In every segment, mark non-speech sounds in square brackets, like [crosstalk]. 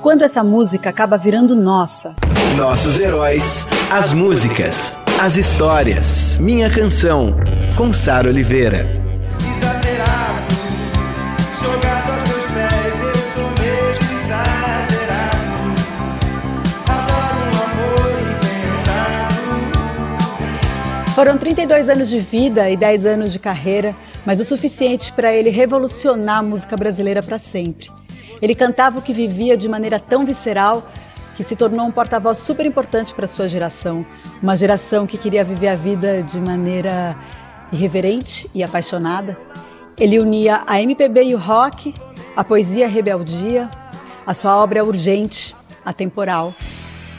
Quando essa música acaba virando nossa? Nossos heróis, as músicas, as histórias. Minha canção, com Sara Oliveira. Foram 32 anos de vida e 10 anos de carreira, mas o suficiente para ele revolucionar a música brasileira para sempre. Ele cantava o que vivia de maneira tão visceral que se tornou um porta-voz super importante para sua geração, uma geração que queria viver a vida de maneira irreverente e apaixonada. Ele unia a MPB e o rock, a poesia a rebeldia. A sua obra é urgente, atemporal.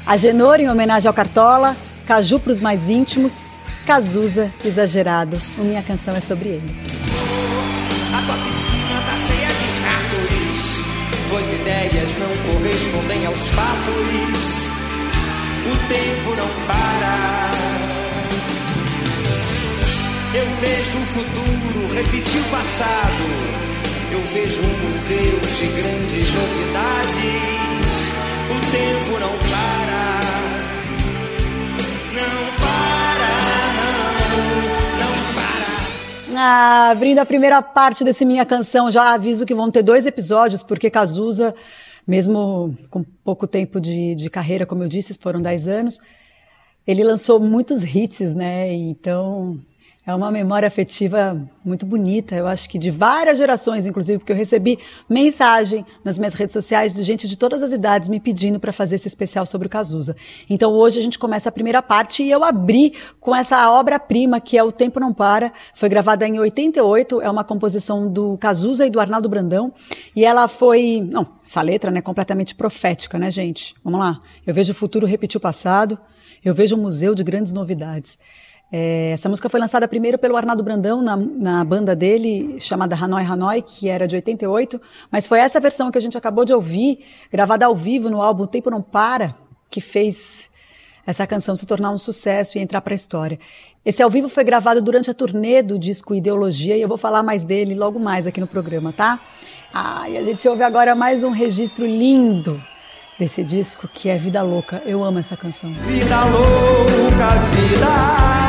A Genor em homenagem ao Cartola, Caju para os mais íntimos Cazuza Exagerado. A minha canção é sobre ele. Ideias não correspondem aos fatos. O tempo não para. Eu vejo o futuro repetir o passado. Eu vejo um museu de grandes novidades. O tempo não para. Ah, abrindo a primeira parte desse minha canção, já aviso que vão ter dois episódios, porque Cazuza, mesmo com pouco tempo de, de carreira, como eu disse, foram 10 anos, ele lançou muitos hits, né? Então é uma memória afetiva muito bonita, eu acho que de várias gerações, inclusive, porque eu recebi mensagem nas minhas redes sociais de gente de todas as idades me pedindo para fazer esse especial sobre o Cazuza. Então hoje a gente começa a primeira parte e eu abri com essa obra-prima que é O Tempo Não Para, foi gravada em 88, é uma composição do Cazuza e do Arnaldo Brandão, e ela foi, não, essa letra, né, completamente profética, né, gente? Vamos lá. Eu vejo o futuro repetir o passado, eu vejo um museu de grandes novidades. É, essa música foi lançada primeiro pelo Arnaldo Brandão na, na, banda dele, chamada Hanoi Hanoi, que era de 88, mas foi essa versão que a gente acabou de ouvir, gravada ao vivo no álbum Tempo Não Para, que fez essa canção se tornar um sucesso e entrar para a história. Esse ao vivo foi gravado durante a turnê do disco Ideologia e eu vou falar mais dele logo mais aqui no programa, tá? Ah, e a gente ouve agora mais um registro lindo desse disco que é Vida Louca. Eu amo essa canção. Vida louca, vida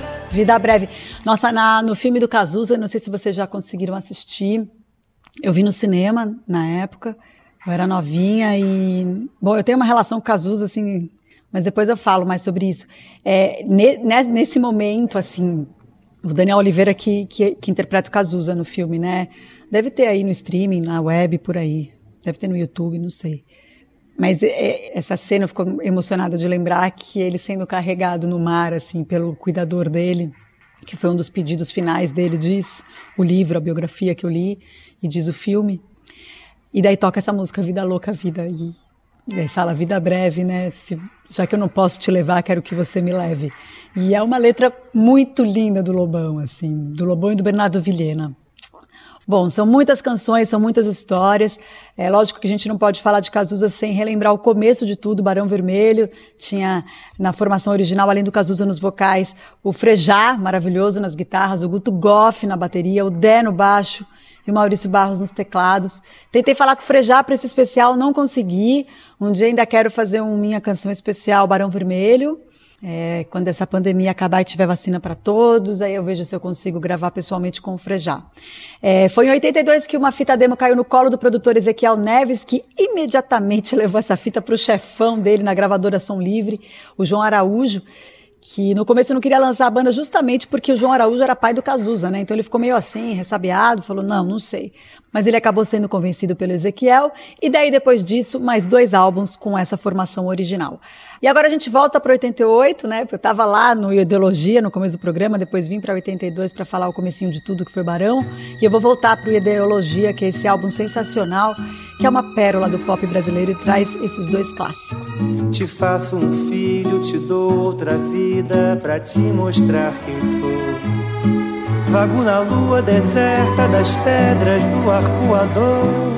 vida breve. Nossa, na, no filme do Cazuza, não sei se vocês já conseguiram assistir. Eu vi no cinema na época. Eu era novinha e. Bom, eu tenho uma relação com Cazuza, assim, mas depois eu falo mais sobre isso. É, ne, nesse momento, assim, o Daniel Oliveira que, que, que interpreta o Cazuza no filme, né? Deve ter aí no streaming, na web, por aí. Deve ter no YouTube, não sei. Mas é, essa cena eu fico emocionada de lembrar que ele sendo carregado no mar, assim, pelo cuidador dele que foi um dos pedidos finais dele, diz o livro, a biografia que eu li, e diz o filme. E daí toca essa música Vida Louca, Vida. E, e aí fala Vida Breve, né? Se, já que eu não posso te levar, quero que você me leve. E é uma letra muito linda do Lobão, assim, do Lobão e do Bernardo Vilhena. Bom, são muitas canções, são muitas histórias. É lógico que a gente não pode falar de Cazuza sem relembrar o começo de tudo. Barão Vermelho tinha na formação original, além do Cazuza nos vocais, o Frejá, maravilhoso nas guitarras, o Guto Goff na bateria, o Dé no baixo e o Maurício Barros nos teclados. Tentei falar com o Frejá para esse especial, não consegui. Um dia ainda quero fazer uma minha canção especial Barão Vermelho. É, quando essa pandemia acabar e tiver vacina para todos, aí eu vejo se eu consigo gravar pessoalmente com o Frejá. É, foi em 82 que uma fita demo caiu no colo do produtor Ezequiel Neves, que imediatamente [laughs] levou essa fita para o chefão dele na gravadora Som Livre, o João Araújo, que no começo não queria lançar a banda justamente porque o João Araújo era pai do Cazuza, né? Então ele ficou meio assim, ressabiado, falou: não, não sei. Mas ele acabou sendo convencido pelo Ezequiel, e daí depois disso, mais dois álbuns com essa formação original. E agora a gente volta para 88, né? Eu estava lá no Ideologia no começo do programa, depois vim para 82 para falar o comecinho de tudo que foi Barão, e eu vou voltar para o Ideologia, que é esse álbum sensacional, que é uma pérola do pop brasileiro e traz esses dois clássicos. Te faço um filho, te dou outra vida para te mostrar quem sou. Vago na lua deserta das pedras do arpoador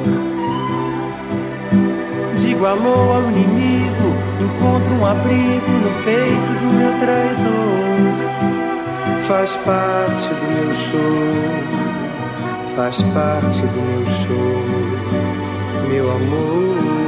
Digo alô ao inimigo, encontro um abrigo no peito do meu traidor. Faz parte do meu show, faz parte do meu show, meu amor.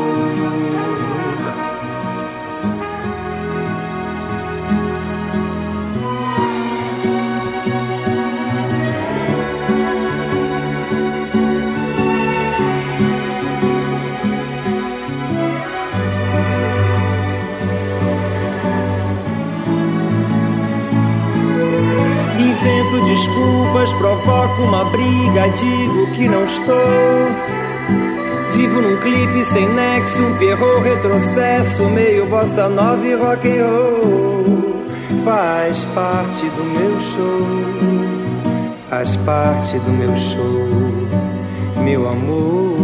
Desculpas, provoco uma briga, digo que não estou. Vivo num clipe sem nexo, um perro retrocesso, meio bossa nova e rock and roll. Faz parte do meu show, faz parte do meu show, meu amor,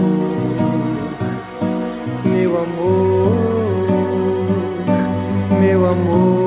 meu amor, meu amor.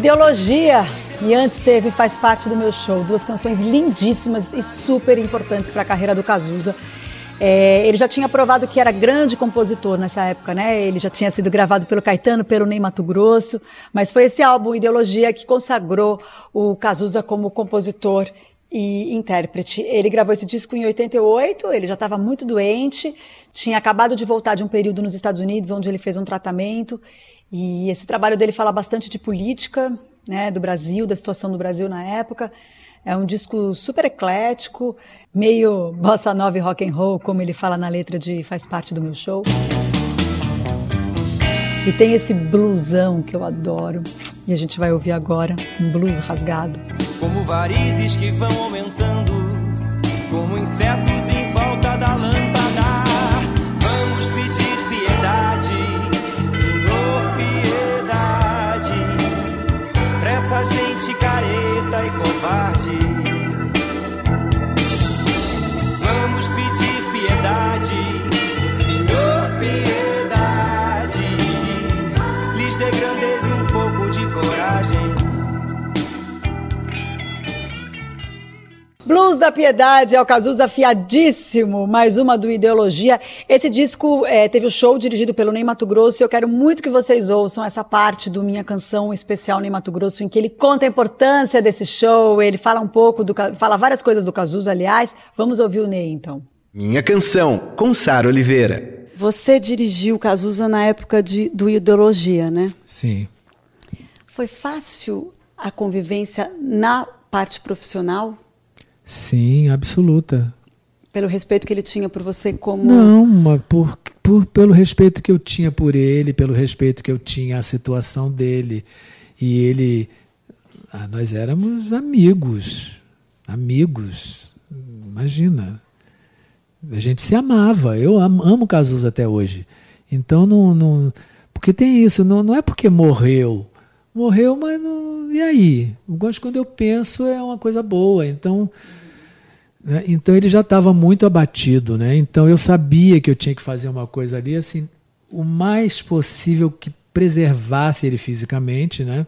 Ideologia. E antes teve Faz Parte do Meu Show, duas canções lindíssimas e super importantes para a carreira do Cazuza. É, ele já tinha provado que era grande compositor nessa época, né? Ele já tinha sido gravado pelo Caetano, pelo Ney Mato Grosso, mas foi esse álbum Ideologia que consagrou o Cazuza como compositor e intérprete. Ele gravou esse disco em 88, ele já estava muito doente, tinha acabado de voltar de um período nos Estados Unidos onde ele fez um tratamento e esse trabalho dele fala bastante de política, né, do Brasil, da situação do Brasil na época. É um disco super eclético, meio [laughs] bossa nova e rock and roll, como ele fala na letra de Faz Parte do Meu Show. E tem esse blusão que eu adoro, e a gente vai ouvir agora, um blues rasgado. Como varizes que vão aumentando, como insetos em covarde. Da Piedade é o Cazuza afiadíssimo, mais uma do Ideologia. Esse disco é, teve o um show dirigido pelo Ney Mato Grosso e eu quero muito que vocês ouçam essa parte do Minha Canção Especial Ney Mato Grosso, em que ele conta a importância desse show, ele fala um pouco, do, fala várias coisas do Cazuza, aliás. Vamos ouvir o Ney, então. Minha Canção, com Sara Oliveira. Você dirigiu o Cazuza na época de, do Ideologia, né? Sim. Foi fácil a convivência na parte profissional? Sim, absoluta. Pelo respeito que ele tinha por você como. Não, mas por, por, pelo respeito que eu tinha por ele, pelo respeito que eu tinha à situação dele. E ele. Ah, nós éramos amigos. Amigos. Imagina. A gente se amava. Eu amo, amo Cazuza até hoje. Então não. não porque tem isso, não, não é porque morreu. Morreu, mas não. E aí? Eu gosto quando eu penso é uma coisa boa. Então Né? Então ele já estava muito abatido, né? Então eu sabia que eu tinha que fazer uma coisa ali, assim, o mais possível que preservasse ele fisicamente, né?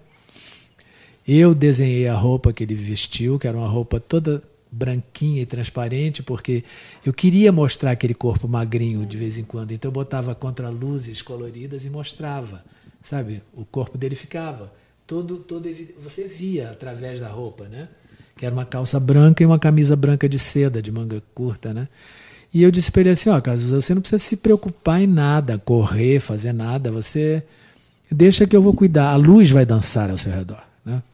Eu desenhei a roupa que ele vestiu, que era uma roupa toda branquinha e transparente, porque eu queria mostrar aquele corpo magrinho de vez em quando. Então eu botava contra luzes coloridas e mostrava, sabe? O corpo dele ficava todo todo você via através da roupa, né? Que era uma calça branca e uma camisa branca de seda de manga curta, né? E eu disse para ele assim, ó, oh, Cazuza, você não precisa se preocupar em nada, correr, fazer nada, você deixa que eu vou cuidar, a luz vai dançar ao seu redor, né?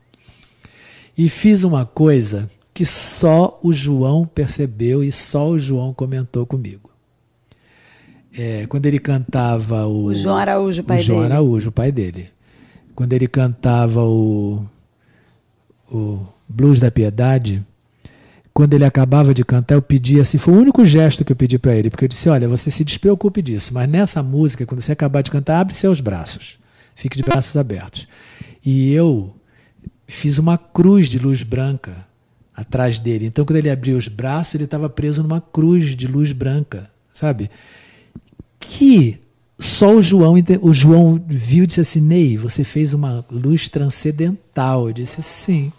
E fiz uma coisa que só o João percebeu e só o João comentou comigo. É, quando ele cantava o. O João Araújo, o pai o João dele. Araújo, o pai dele. Quando ele cantava o, o Blues da Piedade, quando ele acabava de cantar, eu pedi assim, foi o único gesto que eu pedi para ele, porque eu disse: olha, você se despreocupe disso, mas nessa música, quando você acabar de cantar, abre seus braços, fique de braços abertos. E eu fiz uma cruz de luz branca atrás dele. Então, quando ele abriu os braços, ele estava preso numa cruz de luz branca, sabe? Que só o João, o João viu e disse assim: Ney, você fez uma luz transcendental. Eu disse: sim.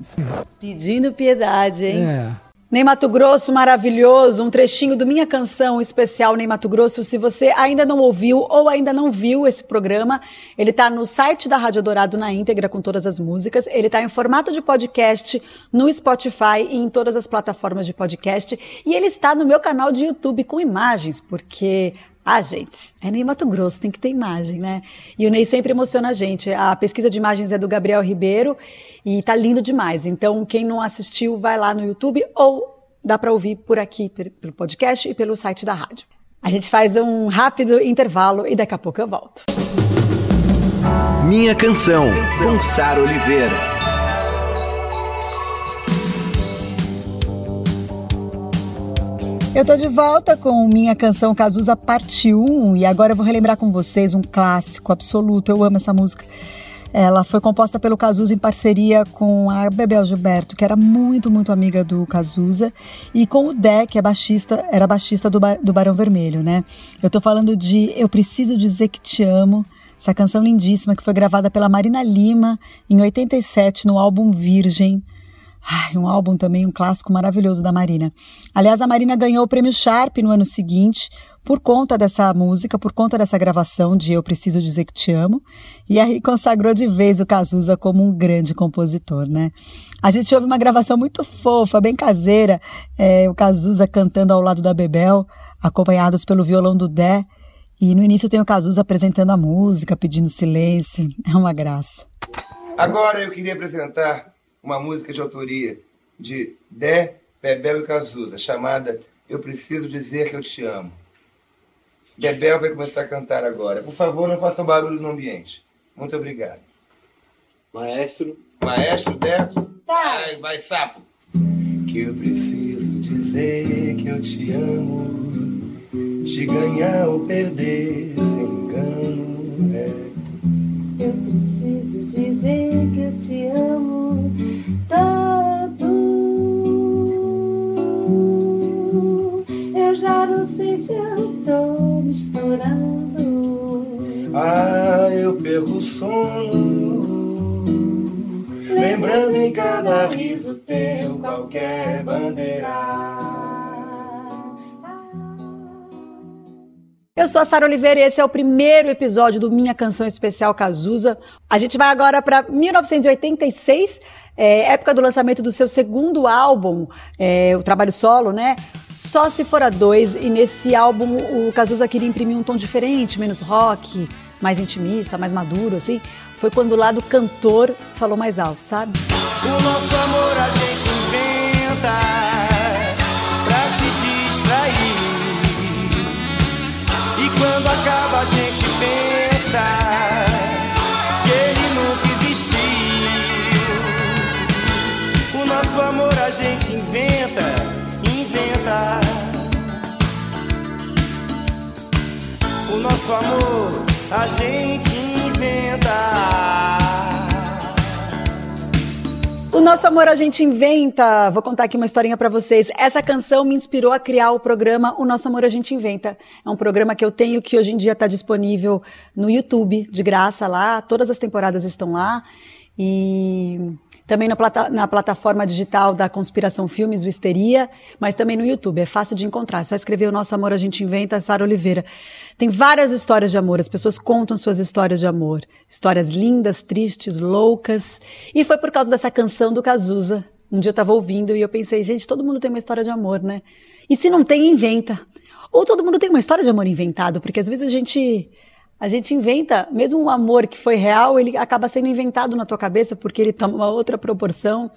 Sim. Pedindo piedade, hein? É. Ney Mato Grosso, maravilhoso, um trechinho do Minha Canção especial Ney Mato Grosso. Se você ainda não ouviu ou ainda não viu esse programa, ele está no site da Rádio Dourado na íntegra com todas as músicas. Ele está em formato de podcast no Spotify e em todas as plataformas de podcast. E ele está no meu canal de YouTube com imagens, porque ah, gente, é Ney Mato Grosso, tem que ter imagem, né? E o Ney sempre emociona a gente. A pesquisa de imagens é do Gabriel Ribeiro e tá lindo demais. Então, quem não assistiu, vai lá no YouTube ou dá para ouvir por aqui, pelo podcast e pelo site da rádio. A gente faz um rápido intervalo e daqui a pouco eu volto. Minha canção, com Oliveira. Eu tô de volta com minha canção Cazuza Parte 1 e agora eu vou relembrar com vocês um clássico absoluto. Eu amo essa música. Ela foi composta pelo Cazuza em parceria com a Bebel Gilberto, que era muito, muito amiga do Cazuza, e com o Dé, que é baixista, era baixista do, do Barão Vermelho, né? Eu tô falando de Eu Preciso Dizer Que Te Amo, essa canção lindíssima que foi gravada pela Marina Lima em 87 no álbum Virgem. Ai, um álbum também, um clássico maravilhoso da Marina. Aliás, a Marina ganhou o prêmio Sharp no ano seguinte por conta dessa música, por conta dessa gravação de Eu Preciso Dizer Que Te Amo, e aí consagrou de vez o Cazuza como um grande compositor, né? A gente ouve uma gravação muito fofa, bem caseira, é, o Cazuza cantando ao lado da Bebel, acompanhados pelo violão do Dé, e no início tem o Cazuza apresentando a música, pedindo silêncio, é uma graça. Agora eu queria apresentar uma música de autoria de Dé, Bebel e Cazuza, chamada Eu Preciso Dizer Que Eu Te Amo. Bebel vai começar a cantar agora. Por favor, não façam barulho no ambiente. Muito obrigado. Maestro. Maestro, Dé? Vai, vai, sapo. Que eu preciso dizer que eu te amo, te ganhar ou perder sem engano. É. Eu preciso dizer que eu te amo tanto. Eu já não sei se eu tô misturando. Ah, eu perco o sono. Lembrando em cada riso teu qualquer bandeira. Eu sou a Sara Oliveira e esse é o primeiro episódio do Minha Canção Especial Cazuza. A gente vai agora para 1986, é, época do lançamento do seu segundo álbum, é, o trabalho solo, né? Só se for a dois. E nesse álbum o Cazuza queria imprimir um tom diferente, menos rock, mais intimista, mais maduro, assim. Foi quando o lado cantor falou mais alto, sabe? O nosso amor a gente inventa pra se distrair. E quando acaba a gente pensa gente inventa, inventa. O nosso amor a gente inventa. O nosso amor a gente inventa. Vou contar aqui uma historinha para vocês. Essa canção me inspirou a criar o programa O Nosso Amor a gente inventa. É um programa que eu tenho que hoje em dia está disponível no YouTube, de graça lá. Todas as temporadas estão lá. E também na, plata na, plataforma digital da Conspiração Filmes, o Histeria, mas também no YouTube. É fácil de encontrar. É só escrever O Nosso Amor a Gente Inventa, Sara Oliveira. Tem várias histórias de amor. As pessoas contam suas histórias de amor. Histórias lindas, tristes, loucas. E foi por causa dessa canção do Cazuza. Um dia eu estava ouvindo e eu pensei, gente, todo mundo tem uma história de amor, né? E se não tem, inventa. Ou todo mundo tem uma história de amor inventado, porque às vezes a gente a gente inventa, mesmo um amor que foi real, ele acaba sendo inventado na tua cabeça porque ele toma uma outra proporção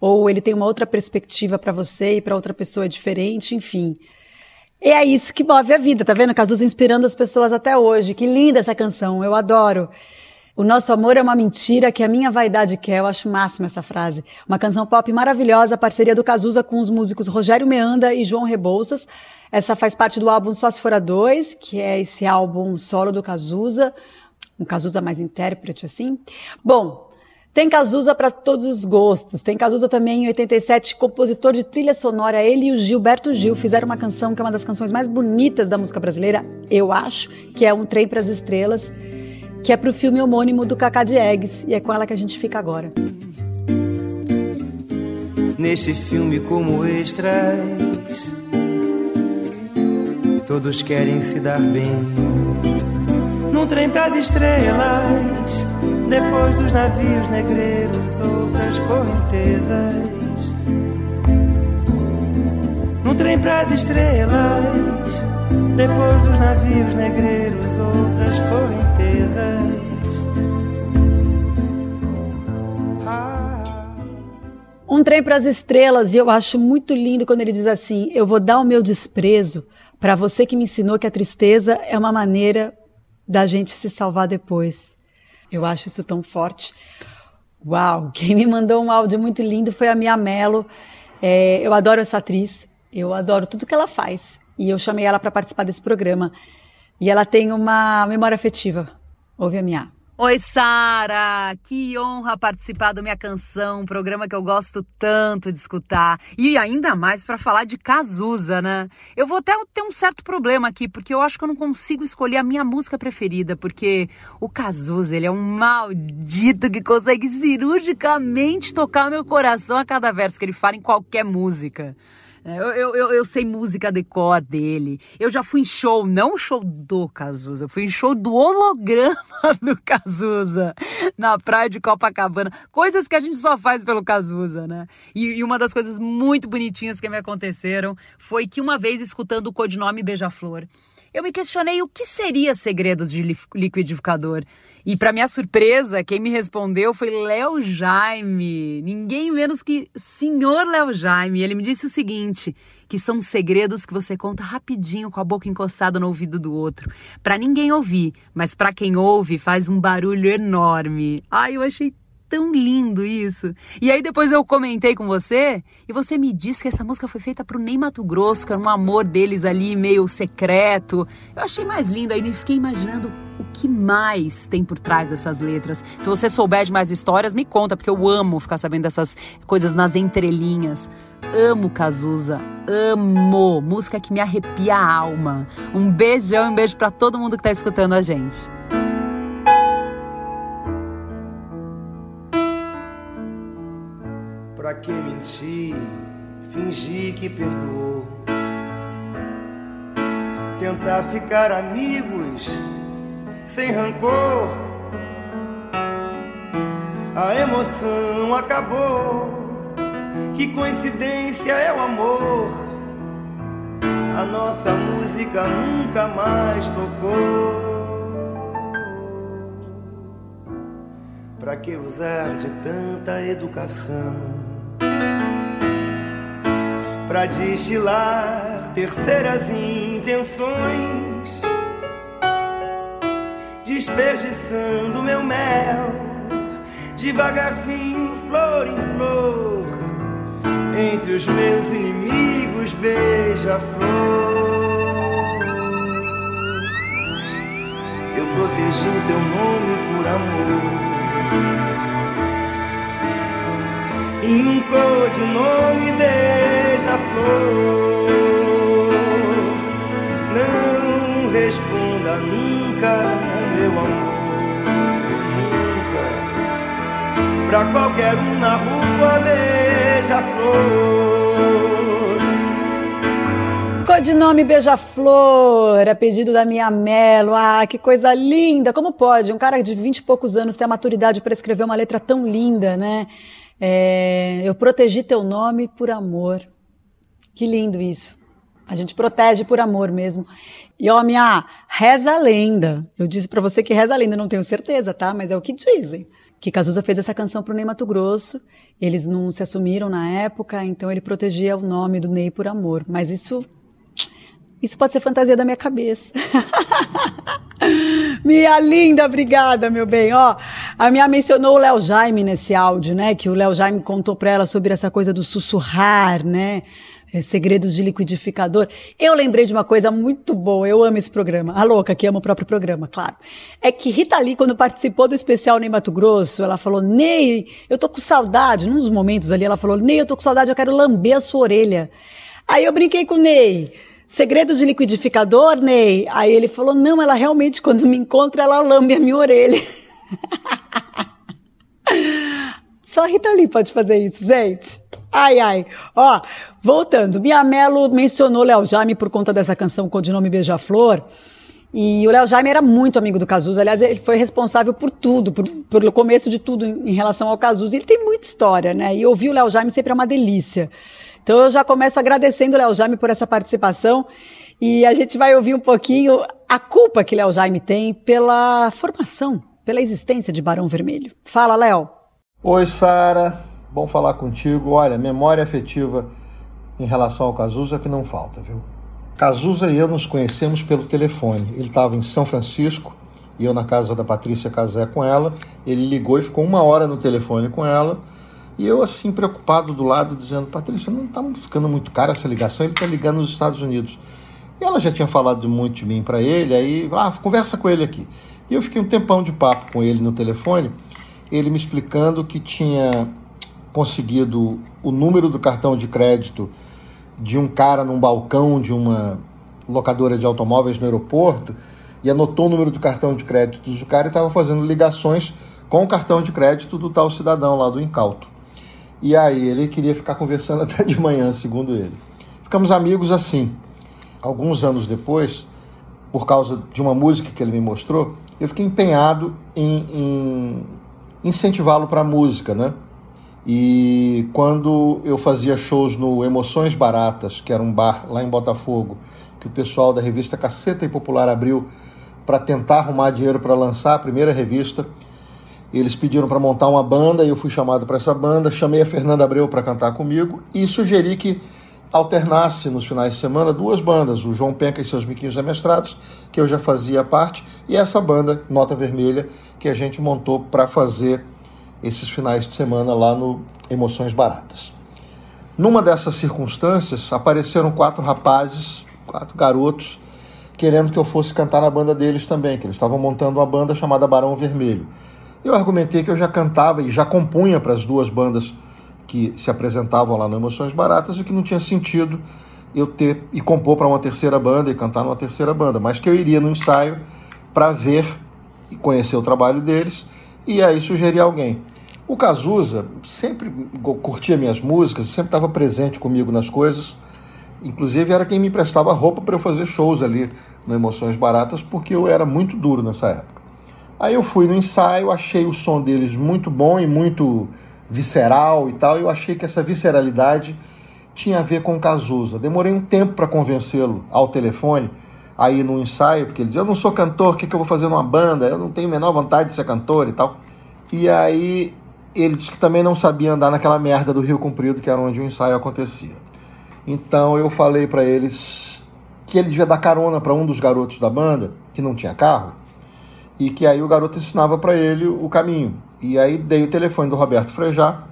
ou ele tem uma outra perspectiva para você e para outra pessoa é diferente, enfim. E é isso que move a vida, tá vendo? Cazuza inspirando as pessoas até hoje. Que linda essa canção, eu adoro. O nosso amor é uma mentira que a minha vaidade quer. Eu acho máxima essa frase. Uma canção pop maravilhosa, parceria do Cazuza com os músicos Rogério Meanda e João Rebouças. Essa faz parte do álbum Só Se Fora Dois, que é esse álbum solo do Cazuza, um Cazuza mais intérprete, assim. Bom, tem Cazuza para todos os gostos. Tem Cazuza também em 87, compositor de trilha sonora. Ele e o Gilberto Gil fizeram uma canção que é uma das canções mais bonitas da música brasileira, eu acho, que é Um Trem para as Estrelas, que é para o filme homônimo do Cacá Eggs e é com ela que a gente fica agora. Neste filme como extras Todos querem se dar bem. Num trem pras estrelas, depois dos navios negreiros, outras correntezas. Num trem pras estrelas, depois dos navios negreiros, outras correntezas. Um trem para as estrelas, e eu acho muito lindo quando ele diz assim: Eu vou dar o meu desprezo para você que me ensinou que a tristeza é uma maneira da gente se salvar depois. Eu acho isso tão forte. Uau! Quem me mandou um áudio muito lindo foi a Mia Mello. É, eu adoro essa atriz, eu adoro tudo que ela faz. E eu chamei ela para participar desse programa. E ela tem uma memória afetiva. Ouve a Mia. Oi, Sara! Que honra participar do Minha Canção, um programa que eu gosto tanto de escutar. E ainda mais para falar de Cazuza, né? Eu vou até ter um certo problema aqui, porque eu acho que eu não consigo escolher a minha música preferida, porque o Cazuza, ele é um maldito que consegue cirurgicamente tocar meu coração a cada verso que ele fala em qualquer música. É, eu, eu, eu, sei música de cor dele. Eu já fui em show, não show do Cazuza, eu fui em show do holograma [laughs] do Cazuza, na praia de Copacabana. Coisas que a gente só faz pelo Cazuza, né? E, e uma das coisas muito bonitinhas que me aconteceram foi que uma vez, escutando o codinome Beija-Flor, eu me questionei o que seria segredos de liquidificador. E para minha surpresa, quem me respondeu foi Léo Jaime, ninguém menos que senhor Léo Jaime. Ele me disse o seguinte, que são segredos que você conta rapidinho com a boca encostada no ouvido do outro, para ninguém ouvir, mas para quem ouve faz um barulho enorme. Ai, eu achei tão lindo isso. E aí depois eu comentei com você e você me disse que essa música foi feita pro Ney Mato Grosso, que era um amor deles ali meio secreto. Eu achei mais lindo ainda e fiquei imaginando o que mais tem por trás dessas letras. Se você souber de mais histórias, me conta, porque eu amo ficar sabendo dessas coisas nas entrelinhas. Amo Cazuza, amo. Música que me arrepia a alma. Um beijão e um beijo para todo mundo que tá escutando a gente. Que mentir, fingir que perdoou? Tentar ficar amigos sem rancor. A emoção acabou. Que coincidência é o amor. A nossa música nunca mais tocou. Pra que usar de tanta educação? Pra destilar terceiras intenções, desperdiçando meu mel, devagarzinho, flor em flor, entre os meus inimigos, beija-flor. Eu protegi teu nome por amor e um codinome beija-flor. Não responda nunca, meu amor, nunca. Pra qualquer um na rua, beija-flor. Codinome Beija-Flor, a pedido da minha Melo. Ah, que coisa linda! Como pode um cara de vinte e poucos anos ter a maturidade para escrever uma letra tão linda, né? É, eu protegi teu nome por amor. Que lindo isso. A gente protege por amor mesmo. E ó, minha reza a lenda. Eu disse para você que reza a lenda, não tenho certeza, tá? Mas é o que dizem. Que Cazuza fez essa canção pro Ney Mato Grosso. Eles não se assumiram na época, então ele protegia o nome do Ney por amor. Mas isso isso pode ser fantasia da minha cabeça. [laughs] [laughs] minha linda, obrigada, meu bem. Ó, a minha mencionou o Léo Jaime nesse áudio, né? Que o Léo Jaime contou pra ela sobre essa coisa do sussurrar, né? É, segredos de liquidificador. Eu lembrei de uma coisa muito boa, eu amo esse programa. A louca que ama o próprio programa, claro. É que Rita Lee, quando participou do especial Ney Mato Grosso, ela falou: Ney, eu tô com saudade. Nos momentos ali, ela falou: Ney, eu tô com saudade, eu quero lamber a sua orelha. Aí eu brinquei com o Ney. Segredos de liquidificador, Ney? Aí ele falou: não, ela realmente, quando me encontra, ela lambe a minha orelha. [laughs] Só a Rita Lee pode fazer isso, gente. Ai, ai. Ó, voltando. Minha Melo mencionou Léo Jaime por conta dessa canção com o nome Beija-Flor. E o Léo Jaime era muito amigo do Cazuza. Aliás, ele foi responsável por tudo, por, pelo começo de tudo em, em relação ao Cazuza. Ele tem muita história, né? E ouvir o Léo Jaime sempre é uma delícia. Então eu já começo agradecendo o Léo Jaime por essa participação e a gente vai ouvir um pouquinho a culpa que Léo Jaime tem pela formação, pela existência de Barão Vermelho. Fala, Léo. Oi, Sara. Bom falar contigo. Olha, memória afetiva em relação ao Cazuza que não falta, viu? Cazuza e eu nos conhecemos pelo telefone. Ele estava em São Francisco e eu na casa da Patrícia Casé com ela. Ele ligou e ficou uma hora no telefone com ela e eu, assim, preocupado do lado, dizendo: Patrícia, não está ficando muito cara essa ligação, ele está ligando nos Estados Unidos. E ela já tinha falado muito de mim para ele, aí, ah, conversa com ele aqui. E eu fiquei um tempão de papo com ele no telefone, ele me explicando que tinha conseguido o número do cartão de crédito de um cara num balcão de uma locadora de automóveis no aeroporto e anotou o número do cartão de crédito do cara e estava fazendo ligações com o cartão de crédito do tal cidadão lá do incauto. E aí ele queria ficar conversando [laughs] até de manhã, segundo ele. Ficamos amigos assim. Alguns anos depois, por causa de uma música que ele me mostrou, eu fiquei empenhado em, em incentivá-lo para a música, né? E quando eu fazia shows no Emoções Baratas, que era um bar lá em Botafogo, que o pessoal da revista Caceta e Popular abriu para tentar arrumar dinheiro para lançar a primeira revista, eles pediram para montar uma banda e eu fui chamado para essa banda. Chamei a Fernanda Abreu para cantar comigo e sugeri que alternasse nos finais de semana duas bandas, o João Penca e seus Miquinhos Amestrados, que eu já fazia parte, e essa banda, Nota Vermelha, que a gente montou para fazer esses finais de semana lá no Emoções Baratas. Numa dessas circunstâncias, apareceram quatro rapazes, quatro garotos, querendo que eu fosse cantar na banda deles também, que eles estavam montando uma banda chamada Barão Vermelho. Eu argumentei que eu já cantava e já compunha para as duas bandas que se apresentavam lá no Emoções Baratas e que não tinha sentido eu ter e compor para uma terceira banda e cantar numa terceira banda, mas que eu iria no ensaio para ver e conhecer o trabalho deles e aí sugerir alguém. O Cazuza sempre curtia minhas músicas, sempre estava presente comigo nas coisas, inclusive era quem me emprestava roupa para eu fazer shows ali no Emoções Baratas, porque eu era muito duro nessa época. Aí eu fui no ensaio, achei o som deles muito bom e muito visceral e tal. Eu achei que essa visceralidade tinha a ver com Cazuza. Demorei um tempo para convencê-lo ao telefone, aí no ensaio, porque ele dizia: Eu não sou cantor, o que, que eu vou fazer numa banda? Eu não tenho a menor vontade de ser cantor e tal. E aí ele disse que também não sabia andar naquela merda do Rio Comprido, que era onde o ensaio acontecia. Então eu falei para eles que ele devia dar carona para um dos garotos da banda, que não tinha carro, e que aí o garoto ensinava para ele o caminho. E aí dei o telefone do Roberto Frejá,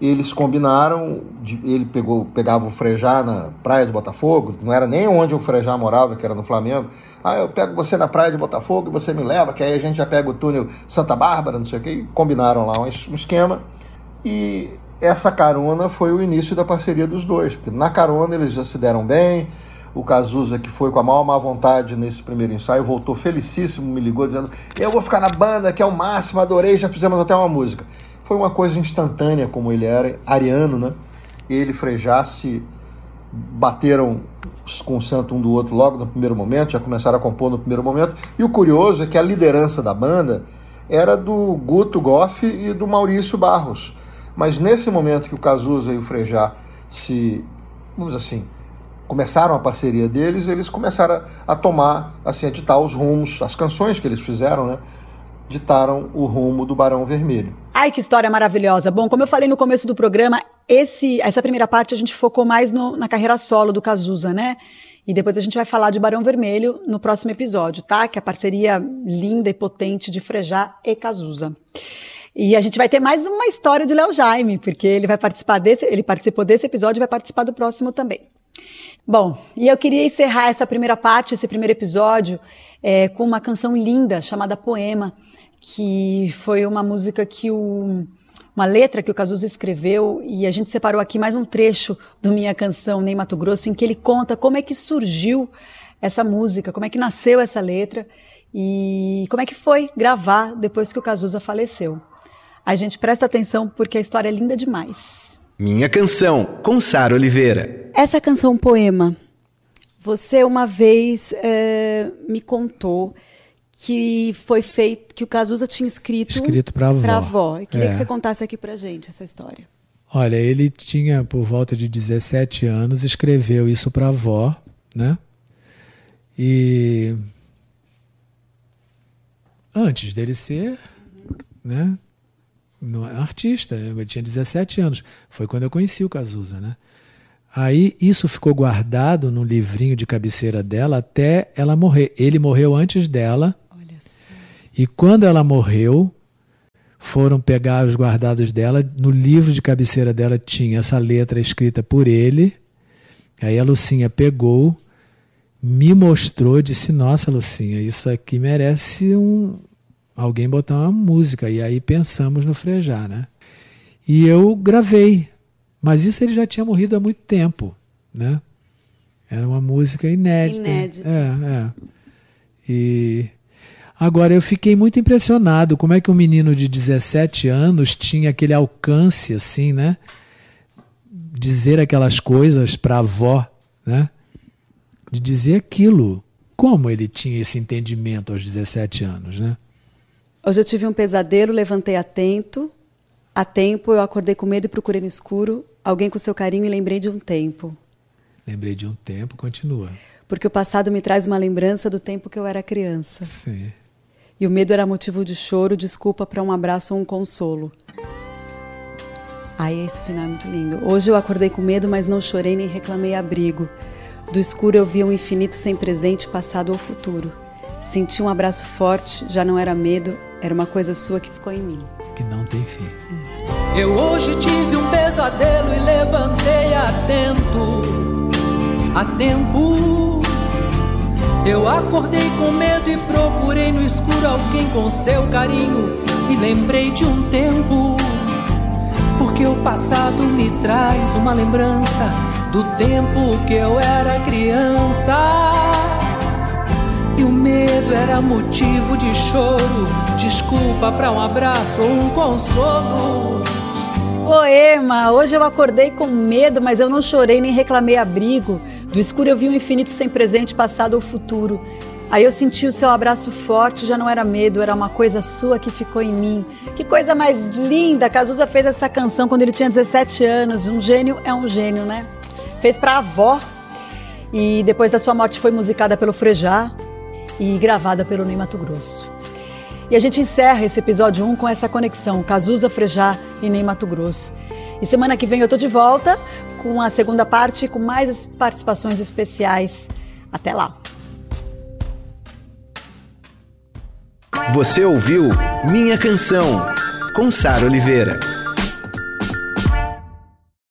eles combinaram, ele pegou, pegava o Frejá na praia de Botafogo, não era nem onde o Frejá morava, que era no Flamengo. Ah, eu pego você na praia de Botafogo e você me leva, que aí a gente já pega o túnel Santa Bárbara, não sei o que, combinaram lá um esquema. E essa carona foi o início da parceria dos dois, porque na carona eles já se deram bem. O Cazuza, que foi com a maior má vontade nesse primeiro ensaio, voltou felicíssimo, me ligou dizendo: Eu vou ficar na banda, que é o máximo, adorei, já fizemos até uma música. Foi uma coisa instantânea, como ele era, ariano, né? Ele e Frejá se bateram com o santo um do outro logo no primeiro momento, já começaram a compor no primeiro momento. E o curioso é que a liderança da banda era do Guto Goff e do Maurício Barros. Mas nesse momento que o Cazuza e o Frejá se, vamos assim, começaram a parceria deles, eles começaram a, a tomar, assim, a ditar os rumos, as canções que eles fizeram, né? Ditaram o rumo do Barão Vermelho. Ai, que história maravilhosa. Bom, como eu falei no começo do programa, esse, essa primeira parte a gente focou mais no, na carreira solo do Cazuza, né? E depois a gente vai falar de Barão Vermelho no próximo episódio, tá? Que é a parceria linda e potente de Frejá e Cazuza. E a gente vai ter mais uma história de Léo Jaime, porque ele vai participar desse, ele participou desse episódio e vai participar do próximo também. Bom, e eu queria encerrar essa primeira parte, esse primeiro episódio, é, com uma canção linda chamada Poema, que foi uma música que o uma letra que o Cazuza escreveu e a gente separou aqui mais um trecho do Minha Canção Nem Mato Grosso em que ele conta como é que surgiu essa música, como é que nasceu essa letra e como é que foi gravar depois que o Cazuza faleceu. A gente presta atenção porque a história é linda demais. Minha Canção, com Sara Oliveira. Essa canção poema, você uma vez é, me contou que foi feito, que o Cazuza tinha escrito, Escrito pra avó. pra avó. Eu queria É. que você contasse aqui pra gente essa história. Olha, ele tinha por volta de 17 anos, escreveu isso para a avó, né? E antes dele ser, né, no- artista, ele tinha 17 anos. Foi quando eu conheci o Cazuza, né? Aí isso ficou guardado num livrinho de cabeceira dela até ela morrer. Ele morreu antes dela. Olha só. E quando ela morreu, foram pegar os guardados dela. No livro de cabeceira dela tinha essa letra escrita por ele. Aí a Lucinha pegou, me mostrou, disse: Nossa, Lucinha, isso aqui merece um alguém botar uma música. E aí pensamos no Frejá, né? E eu gravei. Mas isso ele já tinha morrido há muito tempo, né? Era uma música inédita. Inédita. É, é. E agora eu fiquei muito impressionado como é que um menino de 17 anos tinha aquele alcance assim, né? Dizer aquelas coisas para a avó, né? De dizer aquilo. Como ele tinha esse entendimento aos 17 anos, né? Hoje eu tive um pesadelo, levantei atento. A tempo eu acordei com medo e procurei no escuro alguém com seu carinho e lembrei de um tempo. Lembrei de um tempo, continua. Porque o passado me traz uma lembrança do tempo que eu era criança. Sim. E o medo era motivo de choro, desculpa para um abraço ou um consolo. Ai, esse final é muito lindo. Hoje eu acordei com medo, mas não chorei nem reclamei abrigo. Do escuro eu via um infinito sem presente, passado ou futuro. Senti um abraço forte, já não era medo, era uma coisa sua que ficou em mim. Que não tem fim. Eu hoje tive um pesadelo e levantei atento, a tempo. Eu acordei com medo e procurei no escuro alguém com seu carinho e lembrei de um tempo. Porque o passado me traz uma lembrança do tempo que eu era criança. O era motivo de choro, desculpa para um abraço ou um consolo. Poema! Hoje eu acordei com medo, mas eu não chorei nem reclamei abrigo. Do escuro eu vi um infinito sem presente, passado ou futuro. Aí eu senti o seu abraço forte, já não era medo, era uma coisa sua que ficou em mim. Que coisa mais linda! Cazuza fez essa canção quando ele tinha 17 anos. Um gênio é um gênio, né? Fez pra avó. E depois da sua morte foi musicada pelo Frejá e gravada pelo Ney Mato Grosso. E a gente encerra esse episódio 1 com essa conexão, Cazuza, Frejá e Ney Mato Grosso. E semana que vem eu tô de volta com a segunda parte com mais participações especiais. Até lá. Você ouviu Minha Canção, com Sara Oliveira.